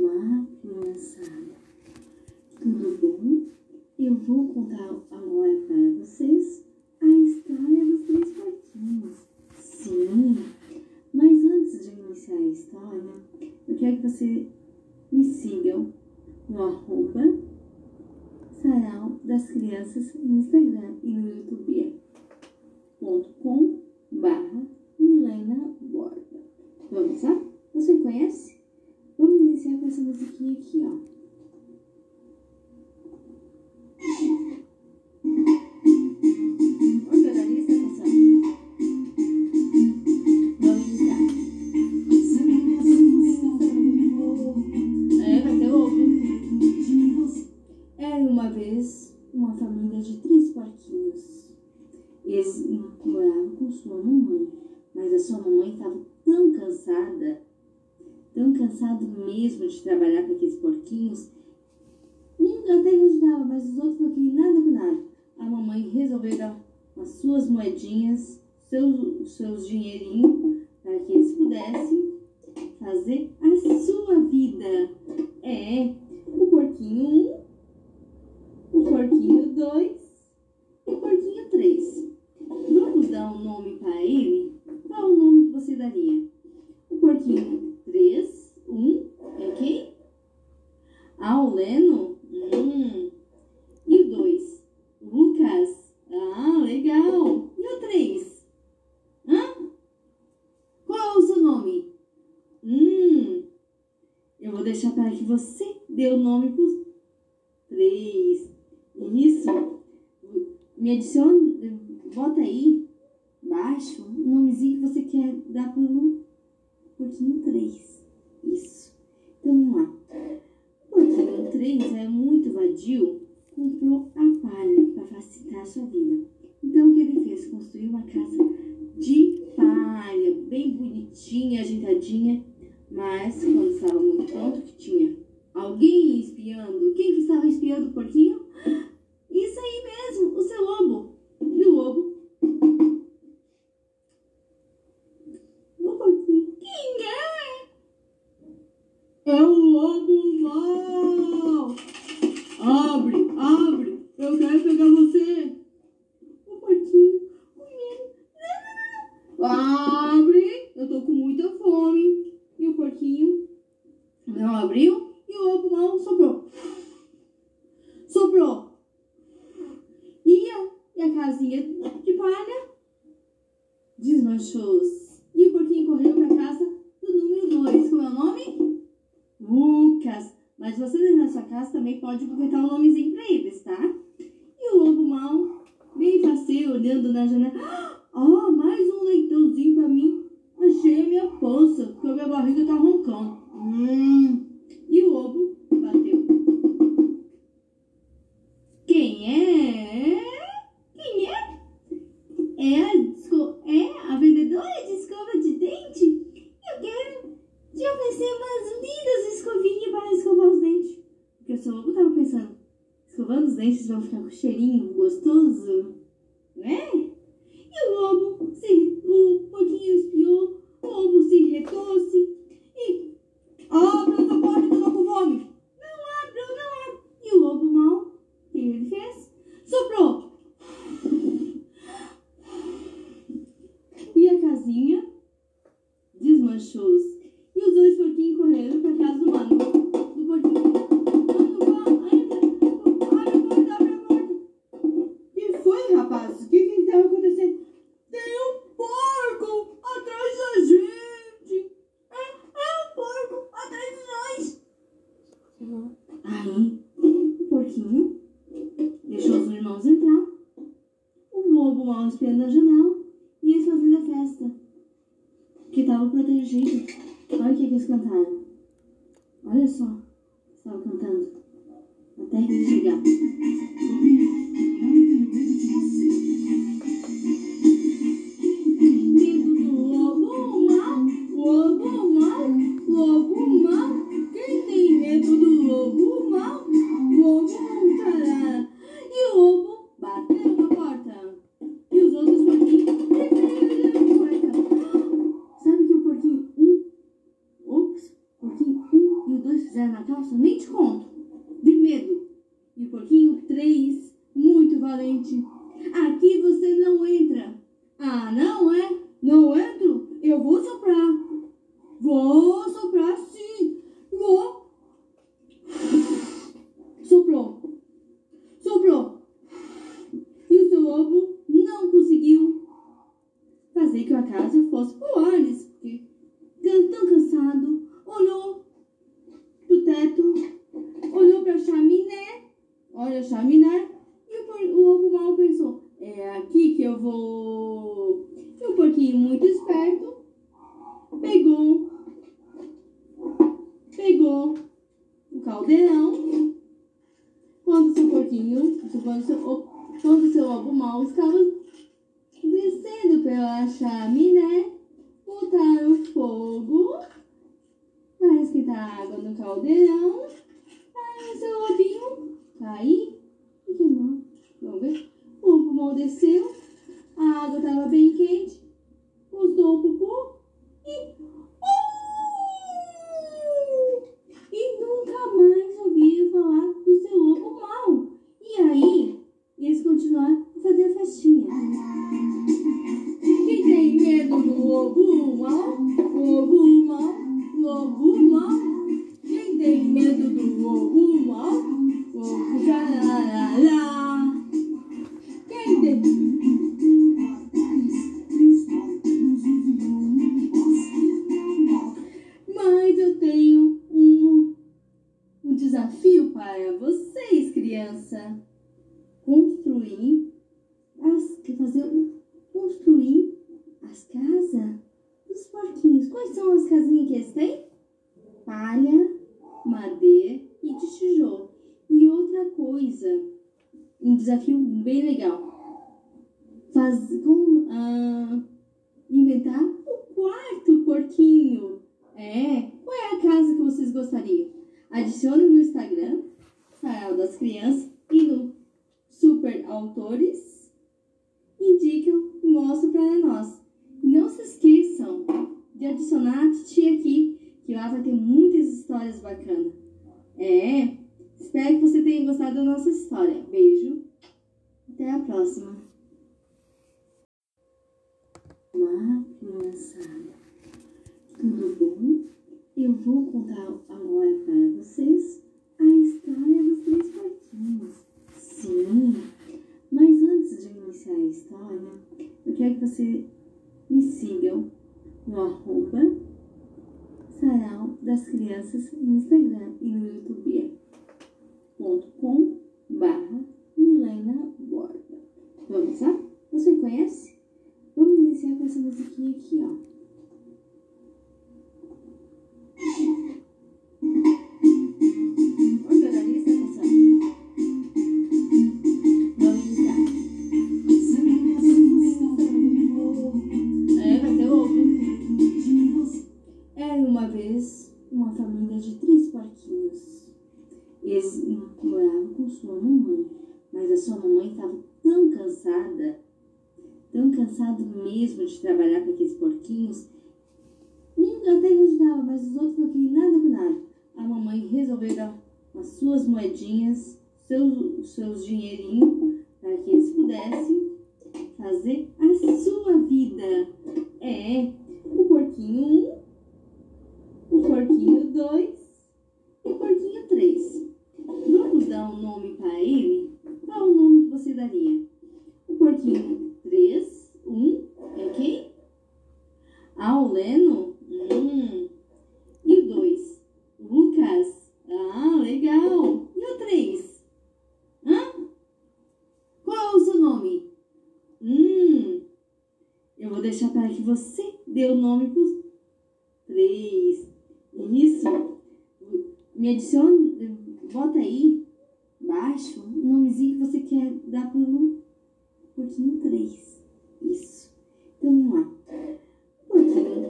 Olá, criançada. Tudo bom? Eu vou contar agora para vocês a história dos três porquinhos. Sim, mas antes de iniciar a história, eu quero que você me sigam no arroba sarau das crianças no Instagram e no YouTube é ponto com barra Milena Borba. Vamos lá? Você conhece? Iniciar com essa musiquinha aqui, ó. Dê o nome para os três. Isso. Me adicione, bota aí embaixo o nomezinho que você quer dar para o porquinho 3. Isso. Então vamos lá. O porquinho 3 é muito vadio, comprou a palha para facilitar a sua vida. Então o que ele fez? Construiu uma casa de palha, bem bonitinha, ajeitadinha, mas quando estava muito pronto, que tinha alguém espiando. Quem que estava espiando o porquinho? Isso aí mesmo, o seu lobo. E o lobo? O porquinho. Quem é? É o lobo mau. Abre, abre. Eu quero pegar você. O porquinho. O menino. Não, não, não. Abre. Eu tô com muita fome. E o porquinho não abriu. E o lobo mau soprou. Soprou. E a, a casinha de palha desmanchou-se. E o porquinho correu para casa do número 2. Como é o nome? Lucas. Mas você dentro da sua casa também pode botar um nomezinho para eles, tá? E o lobo mau, bem faceiro, olhando na janela. Ah, mais um leitãozinho para mim. Achei a minha pança, porque a minha barriga tá roncando. Hum. E o lobo dentes vão ficar com cheirinho gostoso, né? E o lobo, se, o porquinho espiou, o lobo se retrouxe e abre essa porta eu tô com fome. Mal espiando na janela e eles fazendo a festa. Que tava protegido. Olha o que eles cantaram. Olha só. Fizeram na calça, nem te conto. De medo. E o porquinho 3, muito valente. Aqui você não entra. Ah, não é? Não entro? Eu vou soprar. Vou soprar sim. Vou. Soprou. Soprou. E o seu lobo não conseguiu fazer que a casa fosse pro Alice, porque tão cansado, olhou pro teto, olhou pra chaminé, olha a chaminé, e o, por- o lobo mal pensou, é aqui que eu vou. E o porquinho muito esperto pegou, pegou o caldeirão, quando seu porquinho, quando seu, quando seu lobo mal estava descendo pela chaminé, botaram fogo para esquentar a água no caldeirão. Aí seu lobinho caiu e queimou. Vamos ver? O mal desceu, a água estava bem quente, usou o pupu e. Uh! E nunca mais ouviram falar do seu lobo mal. E aí, eles continuaram a fazer a festinha. Quem tem medo do lobo mal? É, qual é a casa que vocês gostariam? Adicione no Instagram, Sarau das Crianças, e no Super Autores indicam e mostram para nós. Não se esqueçam de adicionar a titia aqui, que lá vai ter muitas histórias bacanas. É, espero que você tenha gostado da nossa história. Beijo, até a próxima. Olá, criançada. Tudo bom? Eu vou contar agora para vocês a história dos três porquinhos. Sim, mas antes de iniciar a história, eu quero que você me sigam no arroba sarau das crianças no Instagram e no YouTube é barra Milena Borba. Vamos lá? Você conhece? Vamos iniciar com essa musiquinha aqui, ó. Mesmo de trabalhar com aqueles porquinhos. Um até ajudava, mas os outros não queriam nada com nada. A mamãe resolveu dar as suas moedinhas, seus, seus dinheirinhos, para que eles pudessem fazer a sua vida. É, o porquinho 1, o porquinho 2 e o porquinho 3. Vamos dar um nome para ele? Qual o nome que você daria? O porquinho 3, 1 é quem? Ah, o Leno? Hum. E o 2? Lucas? Ah, legal. E o 3? Hã? Qual é o seu nome? Hum. Eu vou deixar para que você dê o nome para os três. Isso. Me adicione, bota aí embaixo o nomezinho que você quer dar para o porquinho 3. Isso.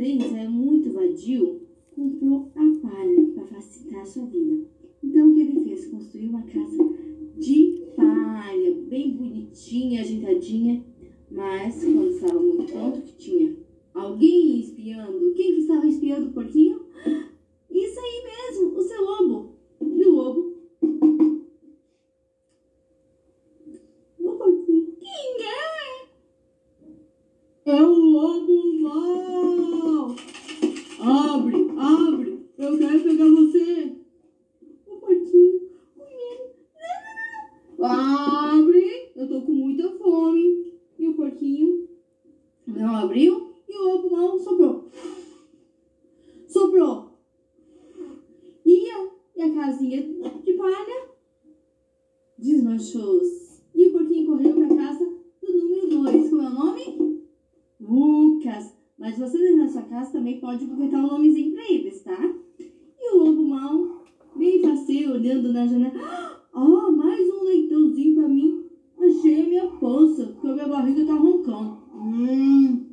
3 é muito vadio, comprou a palha para facilitar a sua vida. Então o que ele fez? Construiu uma casa de palha, bem bonitinha, ajeitadinha, mas quando estava muito pronto, que tinha alguém espiando. Quem que estava espiando o porquinho? Isso aí mesmo, o seu casinha de palha, desmanchou-se. E o porquinho correu para casa do número 2. Como é o nome? Lucas. Mas você dentro da sua casa também pode botar um nomezinho para eles, tá? E o lobo mal, bem faceiro, olhando na janela. Oh, mais um leitãozinho para mim. Achei a minha pança, porque a minha barriga tá roncando. Hum.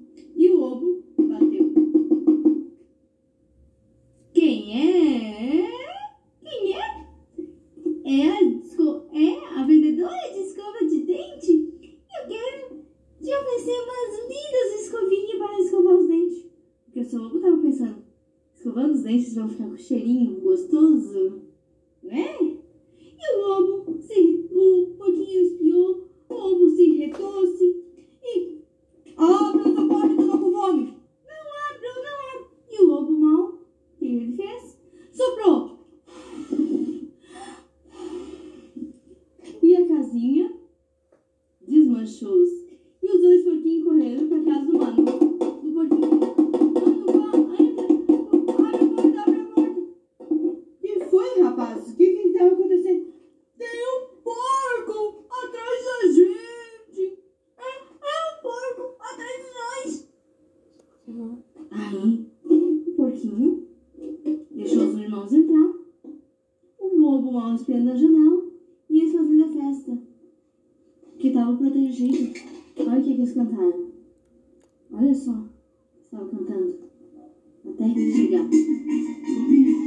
Até chegar. Medo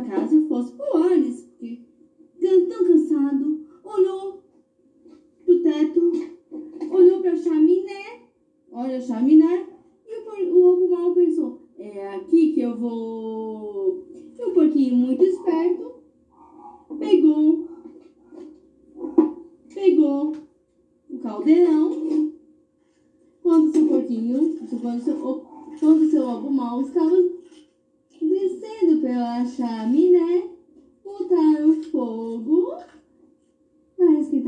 fazer que a casa fosse Alice, porque tão cansado, olhou pro teto, olhou pra chaminé, olha a chaminé, e o, por- o lobo mal pensou, é aqui que eu vou. E o porquinho muito esperto pegou, pegou o caldeirão, quando seu porquinho, quando seu, o- quando seu lobo mal estava descendo pela chaminé, botaram fogo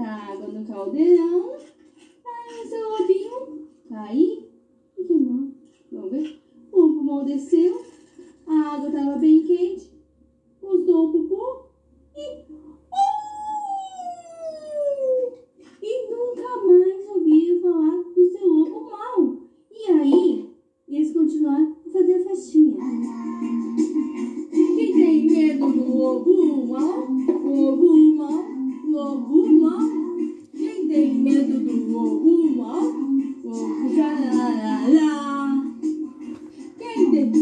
para esquentar a água no caldeirão. Aí seu lobinho caiu e queimou. Vamos ver? O pulmão desceu, a água estava bem quente, usou o pupu e. Uh! E nunca mais ouviram falar do seu lobo mal. E aí, eles continuaram a fazer festinha. Quem tem medo do lobo mal? Lobo mal, mal. Quem tem medo do? Lobo caralá. Quem tem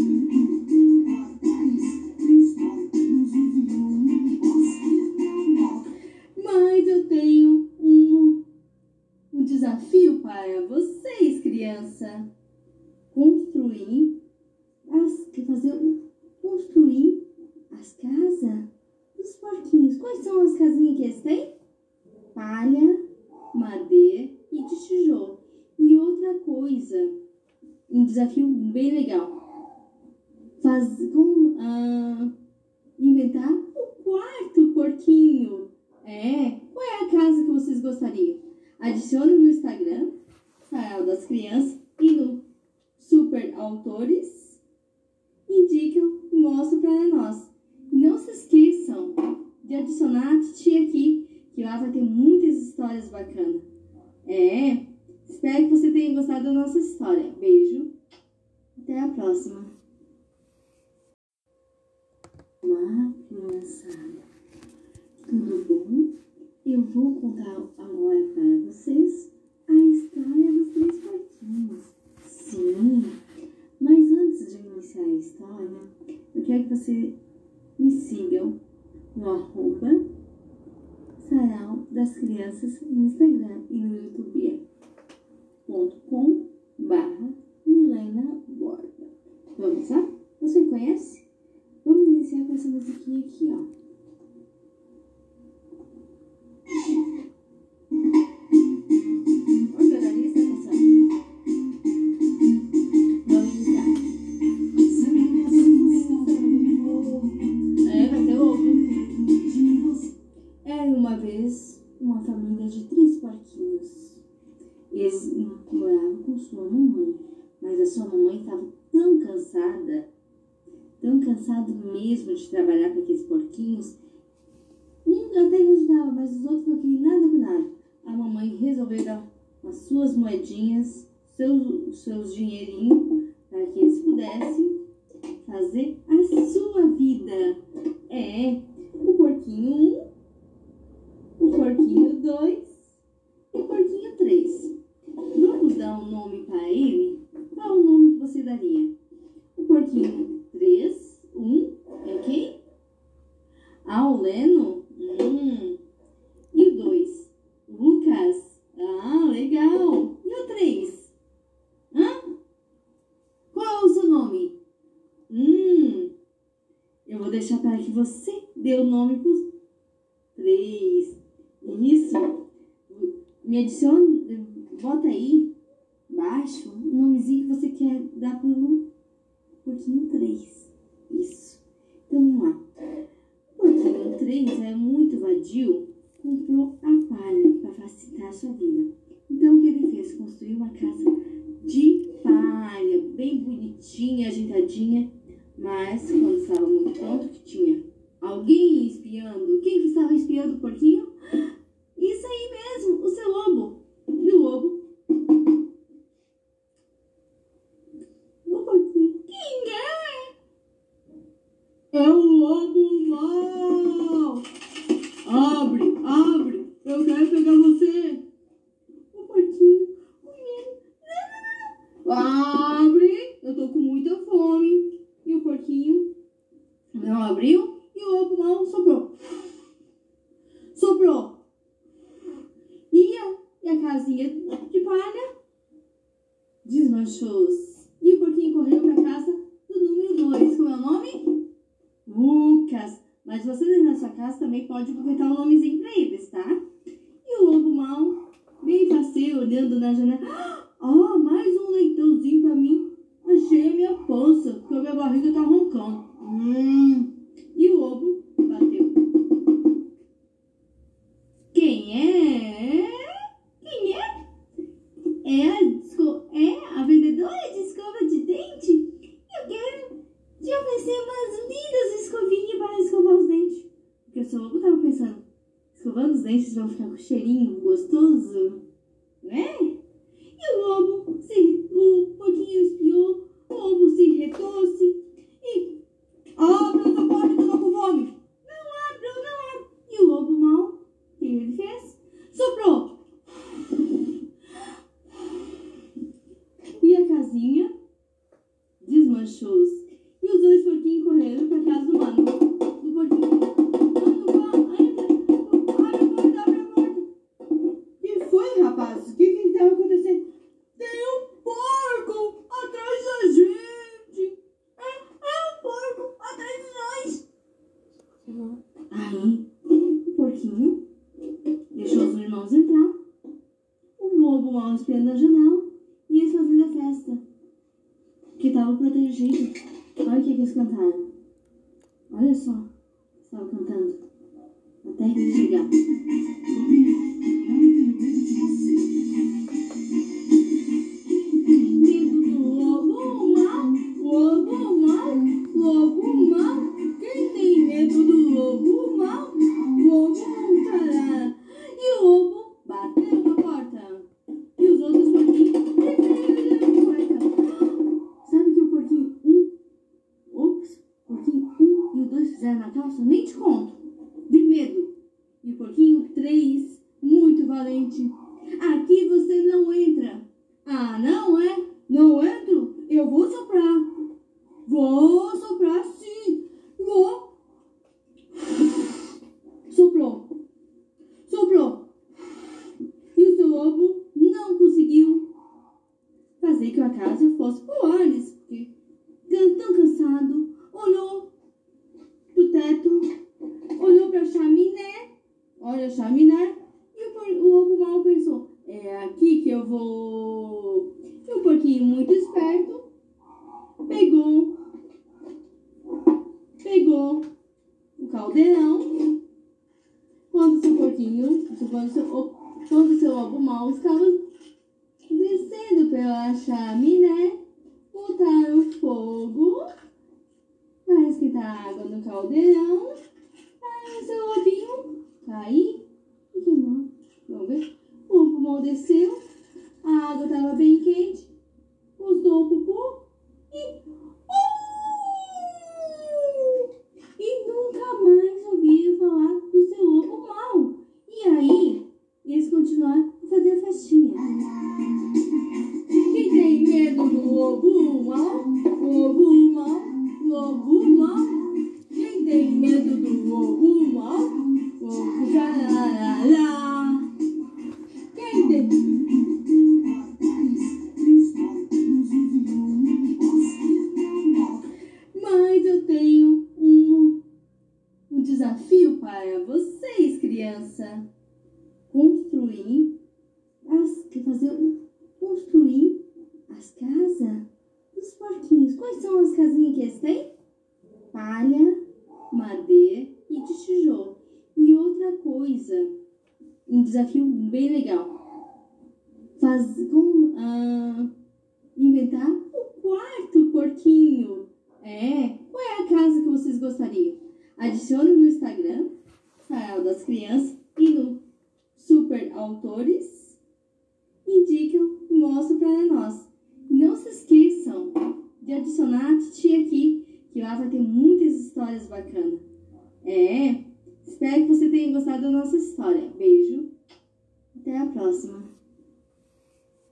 Mas eu tenho um, um desafio para vocês, criança. Construir as que fazer um- construir as casas dos porquinhos. Quais são as casinhas que eles têm? Palha, madeira e de tijolo. E outra coisa, um desafio bem legal. Faz, com, ah, inventar o quarto porquinho. É, qual é a casa que vocês gostariam? Adicione no Instagram, Sarau das Crianças, e no Super Autores. Indicam e mostram para nós. Não se esqueçam de adicionar a titia aqui, que lá vai ter muitas histórias bacanas. É, espero que você tenha gostado da nossa história. Beijo, até a próxima. Olá, criançada. Tudo bom? Eu vou contar agora para vocês a história dos três porquinhos. Sim, mas antes de iniciar a história, eu quero que vocês me sigam no arroba sarau das crianças no Instagram e no youtube.com é barra Milena Borba. Vamos lá? Você conhece? Vamos iniciar com essa musiquinha aqui, ó. abaixo, o nomezinho que você quer dar para o porquinho 3. Isso. Então, vamos lá. O porquinho 3 é muito vadio, comprou a palha para facilitar a sua vida. Então, o que ele fez? Construiu uma casa de palha, bem bonitinha, ajeitadinha. Mas, quando estava muito pronto, que tinha alguém espiando. Quem que estava espiando o porquinho? Isso aí mesmo, o seu lobo. Abre, eu tô com muita fome. E o porquinho não abriu e o outro mal sobrou. Sobrou. E a, e a casinha de palha desmanchou-se. E o porquinho correu pra casa do número 2. Como é o nome? Lucas. Mas você dentro da sua casa também pode aproveitar o nome Swami dos porquinhos. Quais são as casinhas que eles têm? Palha, madeira e de tijolo. E outra coisa, um desafio bem legal. Faz, com, ah, inventar o quarto porquinho. É, qual é a casa que vocês gostariam? Adicione no Instagram, Sarau das Crianças, e no Super Autores. Indicam e mostram para nós. Não se esqueçam de adicionar a titia aqui, que lá vai ter muitas histórias bacanas. É, espero que você tenha gostado da nossa história. Beijo, até a próxima.